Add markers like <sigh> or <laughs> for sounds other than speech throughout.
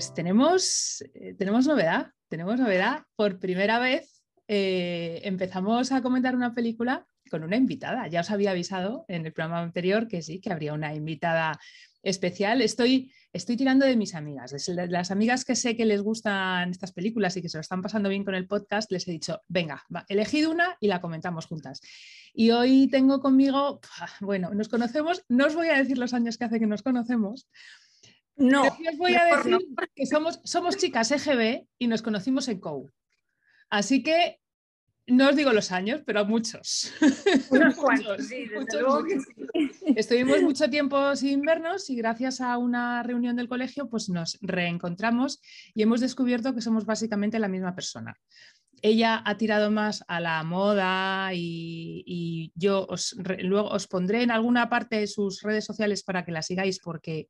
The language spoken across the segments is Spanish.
Pues tenemos, eh, tenemos novedad, tenemos novedad. Por primera vez eh, empezamos a comentar una película con una invitada. Ya os había avisado en el programa anterior que sí, que habría una invitada especial. Estoy, estoy tirando de mis amigas, de las amigas que sé que les gustan estas películas y que se lo están pasando bien con el podcast, les he dicho, venga, va, elegid una y la comentamos juntas. Y hoy tengo conmigo, bueno, nos conocemos, no os voy a decir los años que hace que nos conocemos. No, os voy a decir que somos, somos chicas EGB y nos conocimos en COU. Así que no os digo los años, pero muchos. Unos <laughs> cuantos, sí, desde luego que sí. <laughs> Estuvimos mucho tiempo sin vernos y gracias a una reunión del colegio pues nos reencontramos y hemos descubierto que somos básicamente la misma persona. Ella ha tirado más a la moda y, yo os, luego os pondré en alguna parte sus redes sociales para que la sigáis porque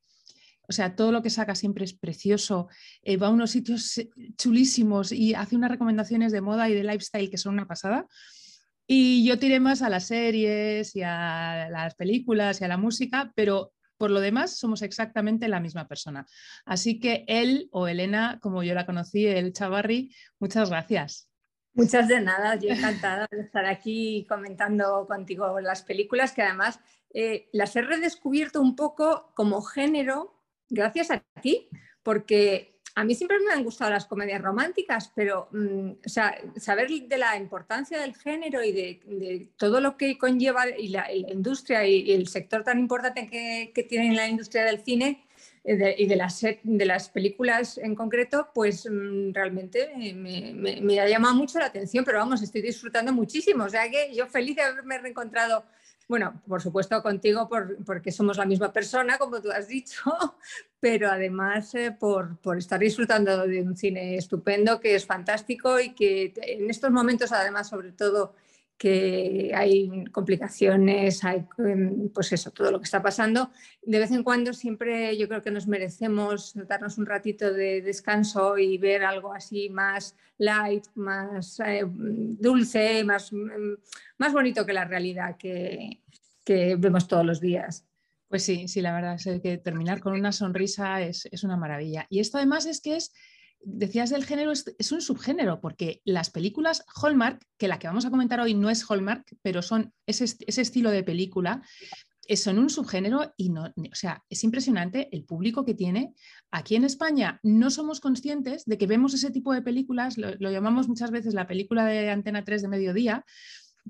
o sea, todo lo que saca siempre es precioso, eh, va a unos sitios eh, chulísimos y hace unas recomendaciones de moda y de lifestyle que son una pasada. Y yo tiré más a las series y a las películas y a la música, pero por lo demás somos exactamente la misma persona. Así que él o Elena, como yo la conocí, el Chavarri, muchas gracias. Muchas de nada, yo encantada de estar aquí comentando contigo las películas que además eh, las he redescubierto un poco como género gracias a ti, porque a mí siempre me han gustado las comedias románticas, pero mm, saber de la importancia del género y de, todo lo que conlleva y la, industria y, el sector tan importante que, que tiene la industria del cine eh, y de las, películas en concreto, pues mm, realmente me, me, ha llamado mucho la atención, pero vamos, estoy disfrutando muchísimo. O sea que yo feliz de haberme reencontrado bueno, por supuesto contigo porque somos la misma persona, como tú has dicho, <laughs> pero además eh, por, estar disfrutando de un cine estupendo que es fantástico y que en estos momentos, además, sobre todo, que hay complicaciones, hay em, pues eso, todo lo que está pasando. De vez en cuando siempre yo creo que nos merecemos darnos un ratito de descanso y ver algo así más light, más eh, dulce, más, em, más bonito que la realidad que, que vemos todos los días. Pues sí, sí, la verdad es que terminar con una sonrisa es, es una maravilla. Y esto además es que es decías del género, es, un subgénero, porque las películas Hallmark, que la que vamos a comentar hoy no es Hallmark, pero son ese, estilo de película, eh, son un subgénero y no, o sea, es impresionante el público que tiene. Aquí en España no somos conscientes de que vemos ese tipo de películas, lo, llamamos muchas veces la película de Antena 3 de mediodía,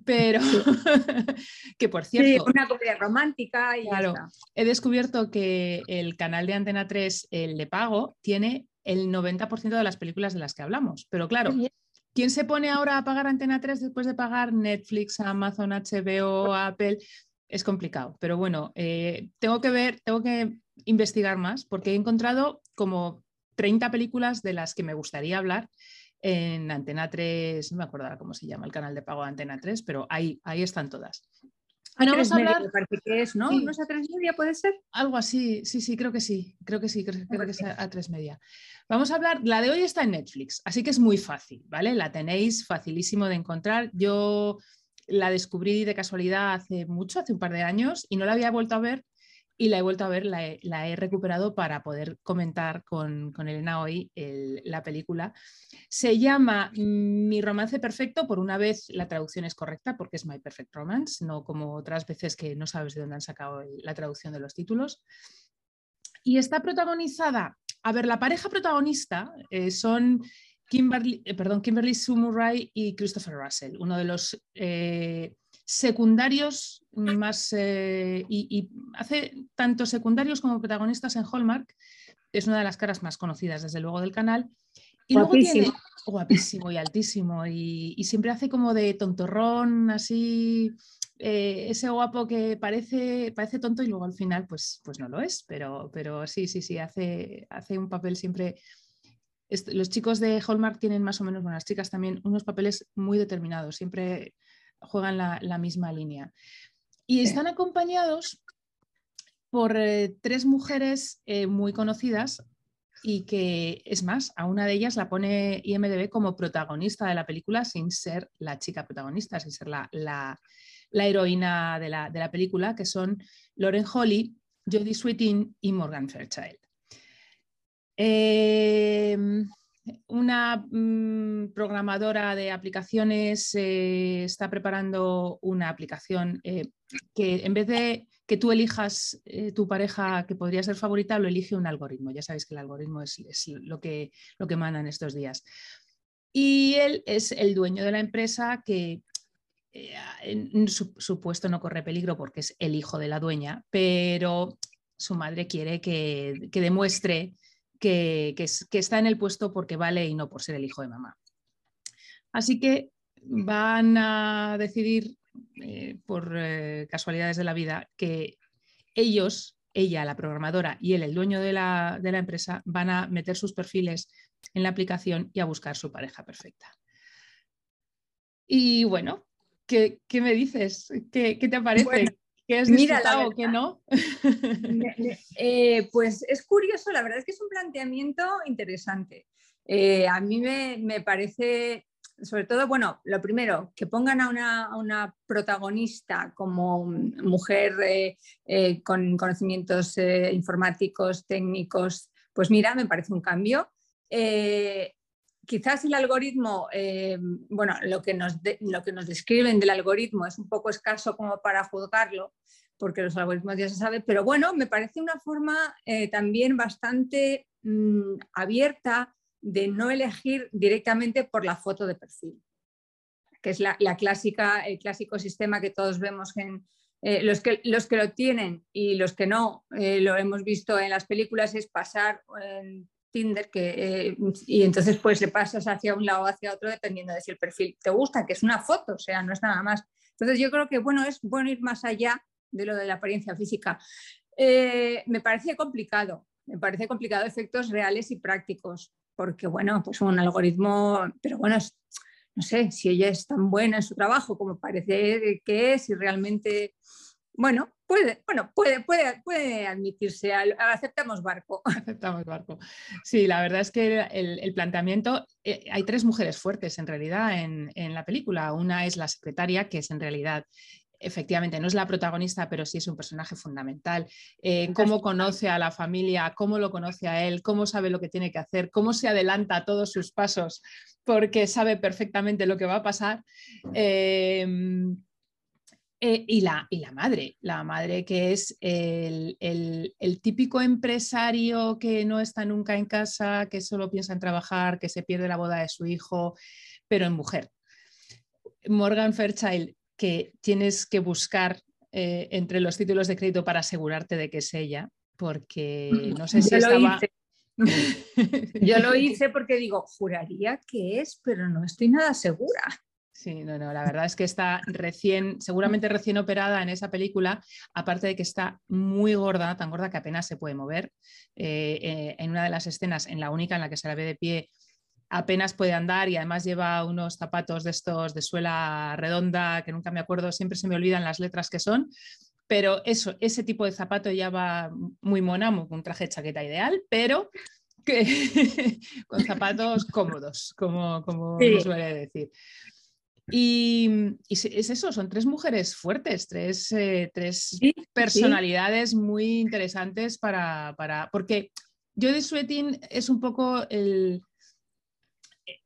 pero <laughs> que por cierto. Sí, una comedia romántica y claro, he descubierto que el canal de Antena 3, el de pago, tiene el 90% de las películas de las que hablamos. Pero claro, ¿quién se pone ahora a pagar Antena 3 después de pagar Netflix, Amazon, HBO, Apple? Es complicado, pero bueno, eh, tengo que ver, tengo que investigar más porque he encontrado como 30 películas de las que me gustaría hablar en Antena 3, no me acuerdo cómo se llama el canal de pago de Antena 3, pero ahí, ahí están todas. A hablar. que es, ¿no? ¿No es a tres media, puede ser? Algo así, sí, sí, creo que sí, creo que sí, creo, que es a, tres media. Vamos a hablar, la de hoy está en Netflix, así que es muy fácil, ¿vale? La tenéis facilísimo de encontrar. Yo la descubrí de casualidad hace mucho, hace un par de años, y no la había vuelto a ver y la he vuelto a ver, la he, recuperado para poder comentar con, Elena hoy la película. Se llama Mi romance perfecto, por una vez la traducción es correcta porque es My Perfect Romance, no como otras veces que no sabes de dónde han sacado la traducción de los títulos. Y está protagonizada, a ver, la pareja protagonista eh, son Kimberly, eh, perdón, Kimberly Sue Murray y Christopher Russell, uno de los eh, secundarios más eh, y, hace tanto secundarios como protagonistas en Hallmark. Es una de las caras más conocidas, desde luego, del canal. Y guapísimo. luego tiene guapísimo y altísimo. Y, siempre hace como de tontorrón, así. Eh, ese guapo que parece, parece tonto y luego al final pues, pues no lo es, pero, pero sí, sí, sí, hace, hace un papel siempre los chicos de Hallmark tienen más o menos, bueno, las chicas también, unos papeles muy determinados, siempre juegan la, misma línea. Y están acompañados por eh, tres mujeres eh, muy conocidas y que, es más, a una de ellas la pone IMDB como protagonista de la película sin ser la chica protagonista, sin ser la, la, heroína de la, de la, película, que son Lauren Holly, Jodie Sweetin y Morgan Fairchild. Em, una mm, programadora de aplicaciones eh, está preparando una aplicación eh, que en vez de que tú elijas eh, tu pareja que podría ser favorita, lo elige un algoritmo. Ya sabéis que el algoritmo es, lo, que, lo que manda en estos días. Y él es el dueño de la empresa que en su, puesto no corre peligro porque es el hijo de la dueña, pero su madre quiere que, que demuestre que, está en el puesto porque vale y no por ser el hijo de mamá. Así que van a decidir, eh, por eh, casualidades de la vida, que ellos, ella, la programadora, y él, el dueño de la, empresa, van a meter sus perfiles en la aplicación y a buscar su pareja perfecta. Y bueno, ¿qué, me dices? ¿Qué, te parece? ¿Qué has disfrutado o qué no? <laughs> Eh, pues es curioso, la verdad es que es un planteamiento interesante. Eh, a mí me, parece, sobre todo, bueno, lo primero, que pongan a una, protagonista como mujer eh, con conocimientos informáticos, técnicos, pues mira, me parece un cambio quizás el algoritmo, eh, bueno, lo que, nos lo que nos describen del algoritmo es un poco escaso como para juzgarlo, porque los algoritmos ya se sabe, pero bueno, me parece una forma eh, también bastante mm, abierta de no elegir directamente por la foto de perfil, que es la, clásica, el clásico sistema que todos vemos en, eh, los, que, los que lo tienen y los que no, lo hemos visto en las películas, es pasar Tinder que, eh, y entonces pues le pasas hacia un lado o hacia otro dependiendo de si el perfil te gusta, que es una foto, o sea, no es nada más. Entonces yo creo que bueno, es bueno ir más allá de lo de la apariencia física. Eh, me parece complicado, me parece complicado efectos reales y prácticos, porque bueno, pues un algoritmo, pero bueno, no sé, si ella es tan buena en su trabajo como parece que es y realmente bueno, puede, bueno, puede, puede, puede admitirse, aceptamos barco. <laughs> Aceptamos barco. Sí, la verdad es que el, planteamiento, eh, hay tres mujeres fuertes en realidad en, la película. Una es la secretaria, que es en realidad efectivamente no es la protagonista, pero sí es un personaje fundamental. Eh, cómo conoce a la familia, cómo lo conoce a él, cómo sabe lo que tiene que hacer, cómo se adelanta a todos sus pasos, porque sabe perfectamente lo que va a pasar. Eh, eh, y, la, y la madre, la madre que es el, típico empresario que no está nunca en casa, que solo piensa en trabajar, que se pierde la boda de su hijo, pero en mujer. Morgan Fairchild, que tienes que buscar eh, entre los títulos de crédito para asegurarte de que es ella, porque no sé si estaba... <laughs> Yo lo hice porque digo, juraría que es, pero no estoy nada segura. Sí, no, no, la verdad es que está recién, seguramente recién operada en esa película, aparte de que está muy gorda, tan gorda que apenas se puede mover. Eh, eh, en una de las escenas, en la única en la que se la ve de pie, apenas puede andar y además lleva unos zapatos de estos de suela redonda, que nunca me acuerdo, siempre se me olvidan las letras que son. Pero eso, ese tipo de zapato ya va muy mona, con un traje de chaqueta ideal, pero que, <laughs> con zapatos cómodos, como, como suele decir. Y, es eso, son tres mujeres fuertes, tres, eh, personalidades muy interesantes para, porque Jodie Sweetin es un poco el,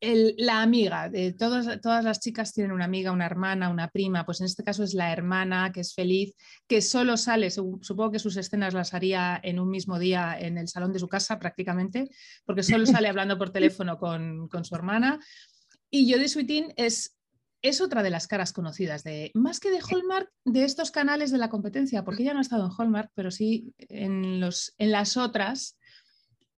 la amiga, de todas, todas las chicas tienen una amiga, una hermana, una prima, pues en este caso es la hermana que es feliz, que solo sale, supongo que sus escenas las haría en un mismo día en el salón de su casa prácticamente, porque solo sale <laughs> hablando por teléfono con, con su hermana. Y Jodie Sweetin es es otra de las caras conocidas de, más que de Hallmark, de estos canales de la competencia, porque ella no ha estado en Hallmark, pero sí en, los, en las otras,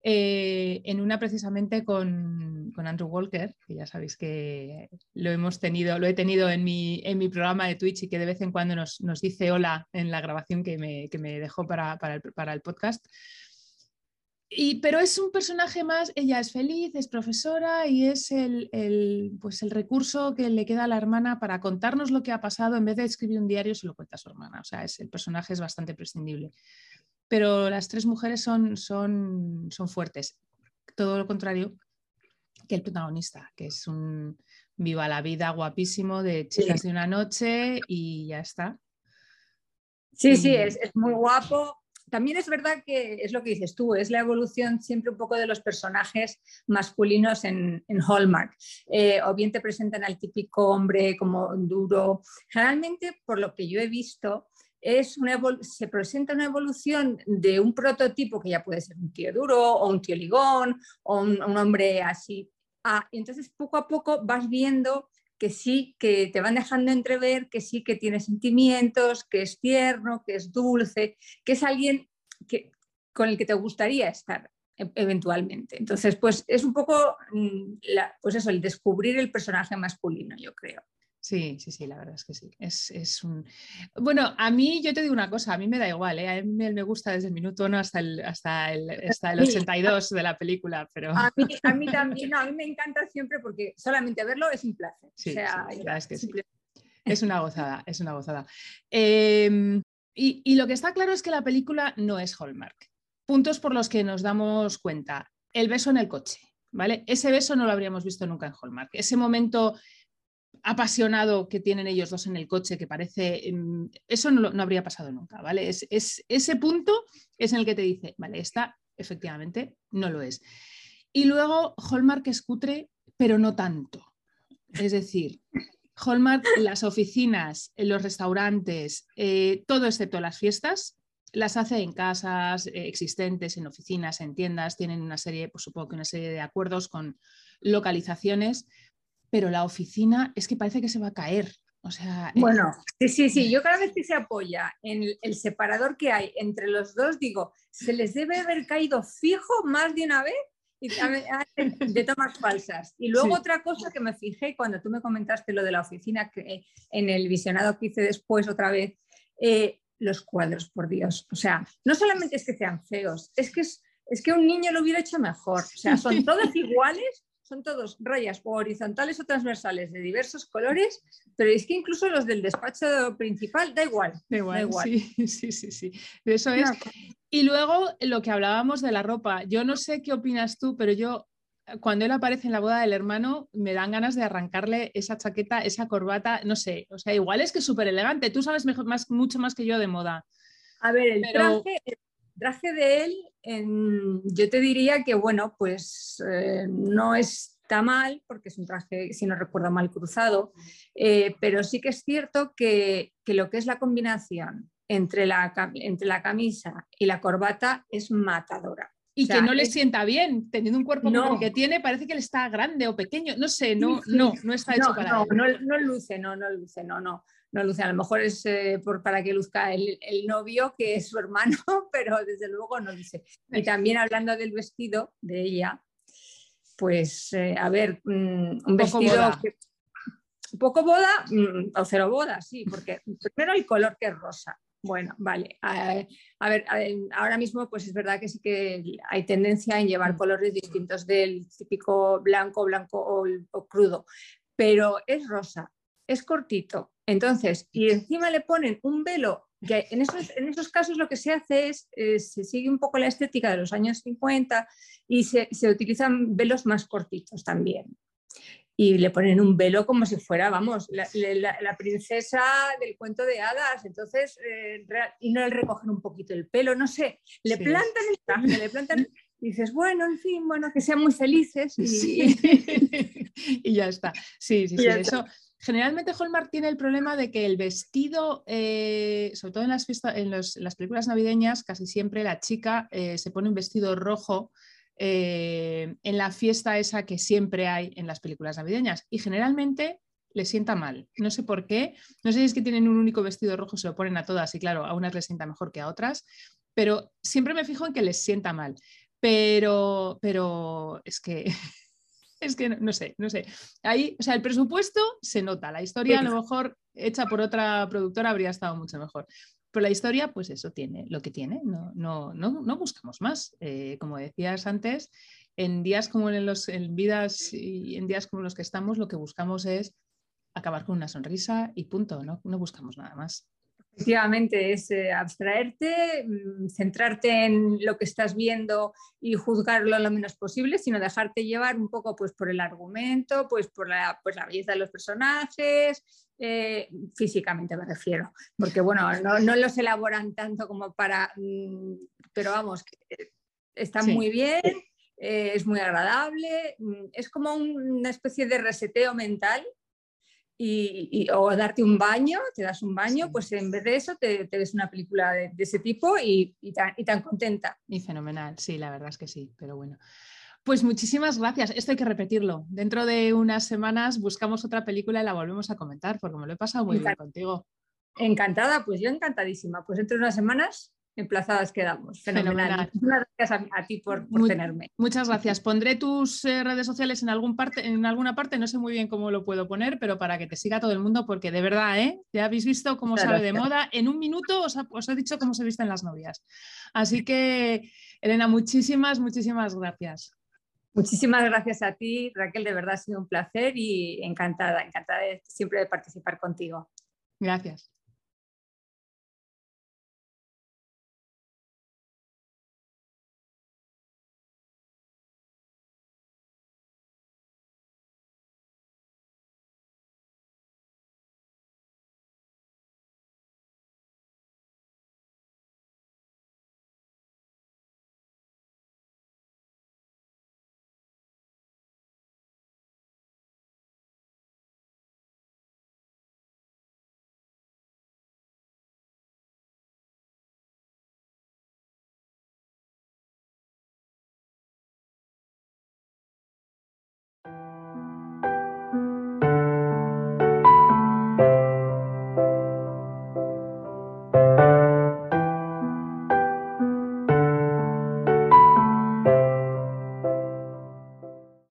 eh, en una precisamente con, Andrew Walker, que ya sabéis que lo hemos tenido, lo he tenido en mi, en mi programa de Twitch y que de vez en cuando nos, dice hola en la grabación que me, dejó para, el, para el podcast pero es un personaje más, ella es feliz, es profesora y es el, pues el recurso que le queda a la hermana para contarnos lo que ha pasado. En vez de escribir un diario, se lo cuenta a su hermana. O sea, es, el personaje es bastante prescindible. Pero las tres mujeres son, son, son fuertes. Todo lo contrario que el protagonista, que es un viva la vida guapísimo de chicas de una noche y ya está. Sí, sí, es, es muy guapo también es verdad que es lo que dices tú, es la evolución siempre un poco de los personajes masculinos en, Hallmark. Eh, o bien te presentan al típico hombre como duro. Generalmente, por lo que yo he visto, es una se presenta una evolución de un prototipo que ya puede ser un tío duro o un tío ligón o un, hombre así. Ah, entonces, poco a poco vas viendo que sí, que te van dejando entrever que sí que tiene sentimientos, que es tierno, que es dulce, que es alguien que, con el que te gustaría estar e, eventualmente. Entonces, pues es un poco, mm, pues eso, el descubrir el personaje masculino, yo creo. Sí, sí, sí, la verdad es que sí. Es, un... Bueno, a mí, yo te digo una cosa, a mí me da igual, ¿eh? a mí me gusta desde el minuto 1 hasta el, hasta el, <laughs> hasta el 82 de la película, pero... A mí, <laughs> también, no, a mí me encanta siempre porque solamente verlo es un placer. Sí, es que sí. Es una gozada, es una gozada. Em, y, y lo que está claro es que la película no es Hallmark. Puntos por los que nos damos cuenta. El beso en el coche, ¿vale? Ese beso no lo habríamos visto nunca en Hallmark. Ese momento apasionado que tienen ellos dos en el coche, que parece, em, eso no, habría pasado nunca, ¿vale? Es, ese punto es en el que te dice, vale, esta efectivamente no lo es. Y luego Hallmark es cutre, pero no tanto. Es decir, Hallmark, las oficinas, los restaurantes, eh, todo excepto las fiestas, las hace en casas eh, existentes, en oficinas, en tiendas, tienen una serie, pues supongo que una serie de acuerdos con localizaciones pero la oficina es que parece que se va a caer. O sea, eh, bueno, sí, sí, sí. Yo cada vez que se apoya en el separador que hay entre los dos, digo, se les debe haber caído fijo más de una vez y de tomas falsas. Y luego otra cosa que me fijé cuando tú me comentaste lo de la oficina, que en el visionado que hice después otra vez, eh, los cuadros, por Dios. O sea, no solamente es que sean feos, es que, es, es que un niño lo hubiera hecho mejor. O sea, son <laughs> todos iguales son todos rayas horizontales o transversales de diversos colores, pero es que incluso los del despacho principal da igual. Da igual, Sí, <laughs> sí, sí, sí. Eso es. Y luego lo que hablábamos de la ropa. Yo no sé qué opinas tú, pero yo cuando él aparece en la boda del hermano, me dan ganas de arrancarle esa chaqueta, esa corbata, no sé, o sea, igual es que es súper elegante, tú sabes mejor, más, mucho más que yo de moda. A ver, el traje, traje de él, yo te diría que, bueno, pues eh, no está mal, porque es un traje, si no recuerdo mal, cruzado, eh, pero sí que es cierto que, lo que es la combinación entre la, entre la camisa y la corbata es matadora. Y que no le sienta bien, teniendo un cuerpo como el que tiene, parece que le está grande o pequeño, no sé, no, no, no está hecho para no, No, no luce, no, no luce, no, no no luce. A lo mejor es eh, por, para que luzca el, novio, que es su hermano, <laughs> pero desde luego no luce. Y también hablando del vestido de ella, pues eh, a ver, mm, un vestido... <laughs> poco boda mm, o cero boda, sí, porque primero el color que es rosa. Bueno, vale. A, ver, ahora mismo pues es verdad que sí que hay tendencia en llevar mm. colores distintos del típico blanco, blanco o crudo, pero es rosa, es cortito, entonces, y encima le ponen un velo, que en esos, en esos casos lo que se hace es, eh, se sigue un poco la estética de los años 50 y se, utilizan velos más cortitos también. Y le ponen un velo como si fuera, vamos, la, princesa del cuento de hadas. Entonces, eh, y no le recogen un poquito el pelo, no sé, le plantan el traje, le plantan y dices, bueno, en fin, bueno, que sean muy felices y, <laughs> <laughs> y ya está. Sí, sí, sí. Eso, Generalmente Hallmark tiene el problema de que el vestido, eh, sobre todo en las, en, las, películas navideñas, casi siempre la chica eh, se pone un vestido rojo eh, en la fiesta esa que siempre hay en las películas navideñas y generalmente le sienta mal. No sé por qué, no sé si es que tienen un único vestido rojo, se lo ponen a todas y claro, a unas les sienta mejor que a otras, pero siempre me fijo en que les sienta mal. Pero, pero es que es que no, sé, no sé. Ahí, o sea, el presupuesto se nota, la historia a lo mejor hecha por otra productora habría estado mucho mejor. Pero la historia, pues eso tiene lo que tiene, no, no, no, no buscamos más. Eh, como decías antes, en días como en, los, en vidas y en días como los que estamos, lo que buscamos es acabar con una sonrisa y punto, no, no buscamos nada más. Efectivamente, es eh, abstraerte, mm, centrarte en lo que estás viendo y juzgarlo lo menos posible, sino dejarte llevar un poco pues, por el argumento, pues, por la, pues, la belleza de los personajes, eh, físicamente me refiero, porque bueno, no, no, los elaboran tanto como para, mm, pero vamos, está muy bien, eh, es muy agradable, mm, es como una especie de reseteo mental y, o darte un baño, te das un baño, pues en vez de eso te, te ves una película de, ese tipo y, tan, y, tan, contenta. Y fenomenal, sí, la verdad es que sí, pero bueno. Pues muchísimas gracias. Esto hay que repetirlo. Dentro de unas semanas buscamos otra película y la volvemos a comentar, porque me lo he pasado muy bien contigo. Encantada, pues yo encantadísima. Pues dentro de unas semanas emplazadas quedamos. Fenomenal. Muchas gracias a, ti por, tenerme. Muchas gracias. Pondré tus eh, redes sociales en, algún parte, en alguna parte, no sé muy bien cómo lo puedo poner, pero para que te siga todo el mundo, porque de verdad, ¿eh? ya habéis visto cómo sale de moda. En un minuto os, os, he dicho cómo se visten las novias. Así que, Elena, muchísimas, muchísimas gracias. Muchísimas gracias a ti, Raquel, de verdad ha sido un placer y encantada, encantada de, siempre de participar contigo. Gracias.